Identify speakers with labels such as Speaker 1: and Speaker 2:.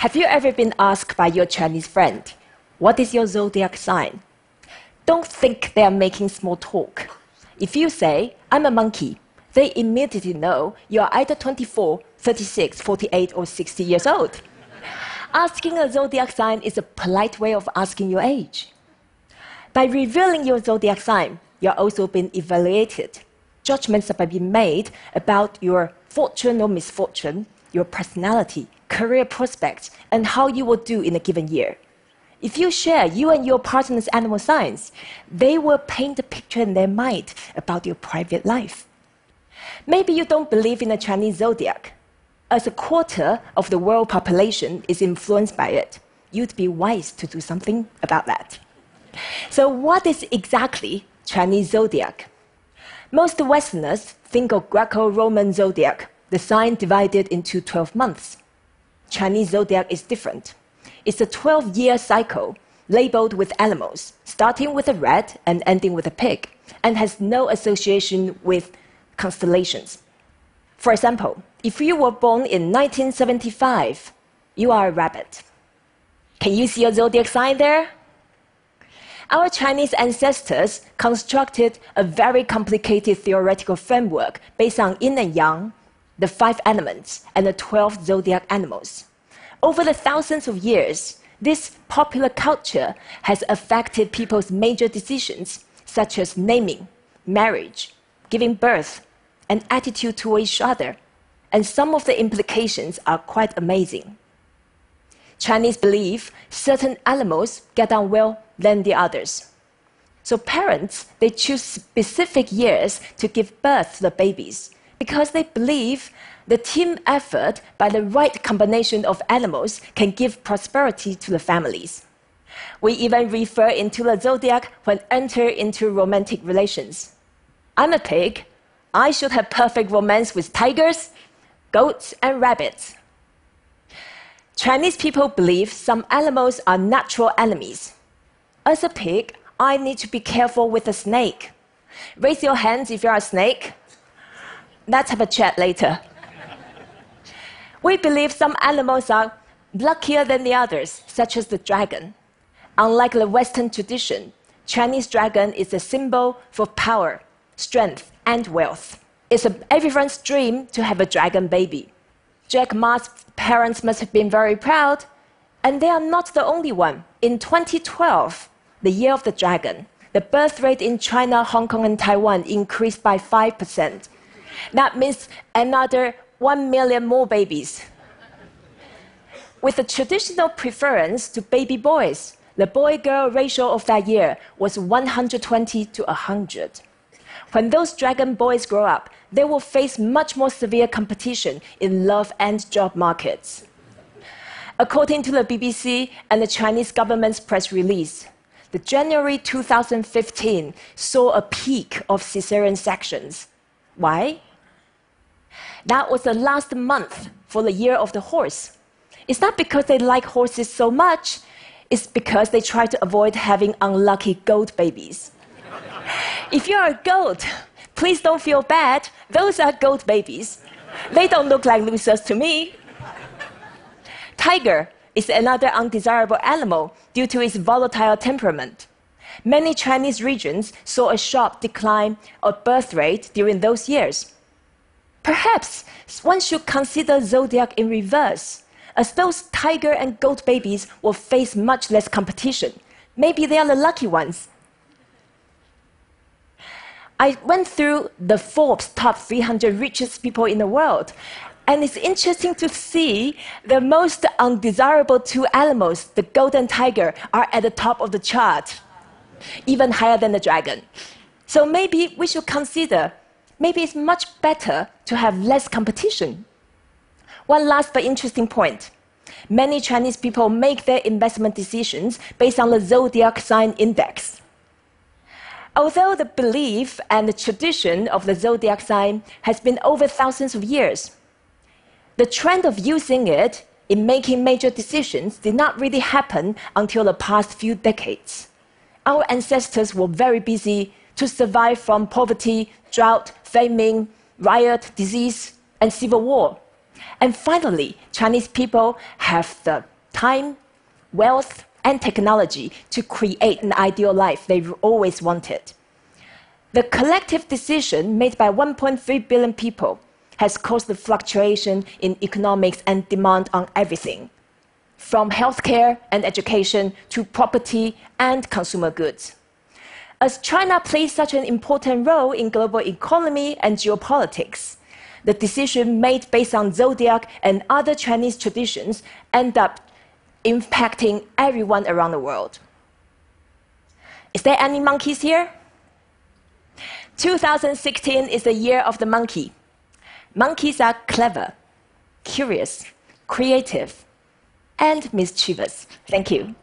Speaker 1: Have you ever been asked by your Chinese friend, What is your zodiac sign? Don't think they are making small talk. If you say, I'm a monkey, they immediately know you are either 24, 36, 48, or 60 years old. Asking a zodiac sign is a polite way of asking your age. By revealing your zodiac sign, you're also being evaluated. Judgments are being made about your fortune or misfortune, your personality, career prospects, and how you will do in a given year. If you share you and your partner's animal signs, they will paint a picture in their mind about your private life. Maybe you don't believe in the Chinese zodiac, as a quarter of the world population is influenced by it, you'd be wise to do something about that. So, what is exactly Chinese zodiac? Most Westerners think of Greco Roman zodiac, the sign divided into 12 months. Chinese zodiac is different. It's a 12 year cycle labeled with animals, starting with a rat and ending with a pig, and has no association with constellations. For example, if you were born in 1975, you are a rabbit. Can you see a zodiac sign there? Our Chinese ancestors constructed a very complicated theoretical framework based on yin and yang, the five elements, and the 12 zodiac animals. Over the thousands of years, this popular culture has affected people's major decisions, such as naming, marriage, giving birth, and attitude toward each other. And some of the implications are quite amazing. Chinese believe certain animals get on well than the others. So parents, they choose specific years to give birth to the babies because they believe the team effort by the right combination of animals can give prosperity to the families. We even refer into the zodiac when enter into romantic relations. I'm a pig, I should have perfect romance with tigers, goats, and rabbits. Chinese people believe some animals are natural enemies. As a pig, I need to be careful with a snake. Raise your hands if you're a snake. Let's have a chat later. we believe some animals are luckier than the others, such as the dragon. Unlike the Western tradition, Chinese dragon is a symbol for power, strength, and wealth. It's a, everyone's dream to have a dragon baby. Jack Ma's parents must have been very proud, and they are not the only one. In 2012, the year of the dragon, the birth rate in China, Hong Kong, and Taiwan increased by 5%. That means another 1 million more babies. With a traditional preference to baby boys, the boy girl ratio of that year was 120 to 100. When those dragon boys grow up, they will face much more severe competition in love and job markets. According to the BBC and the Chinese government's press release, the January 2015 saw a peak of cesarean sections. Why? That was the last month for the year of the horse. It's not because they like horses so much, it's because they try to avoid having unlucky goat babies. If you're a goat, please don't feel bad. Those are goat babies. They don't look like losers to me. Tiger is another undesirable animal due to its volatile temperament. Many Chinese regions saw a sharp decline of birth rate during those years. Perhaps one should consider zodiac in reverse, as those tiger and goat babies will face much less competition. Maybe they are the lucky ones I went through the Forbes top 300 richest people in the world. And it's interesting to see the most undesirable two animals, the golden tiger, are at the top of the chart, even higher than the dragon. So maybe we should consider maybe it's much better to have less competition. One last but interesting point. Many Chinese people make their investment decisions based on the zodiac sign index. Although the belief and the tradition of the zodiac sign has been over thousands of years, the trend of using it in making major decisions did not really happen until the past few decades. Our ancestors were very busy to survive from poverty, drought, famine, riot, disease, and civil war. And finally, Chinese people have the time, wealth, and technology to create an ideal life they've always wanted. The collective decision made by 1.3 billion people has caused the fluctuation in economics and demand on everything, from healthcare and education to property and consumer goods. As China plays such an important role in global economy and geopolitics, the decision made based on zodiac and other Chinese traditions end up impacting everyone around the world. Is there any monkeys here? 2016 is the year of the monkey. Monkeys are clever, curious, creative, and mischievous. Thank you.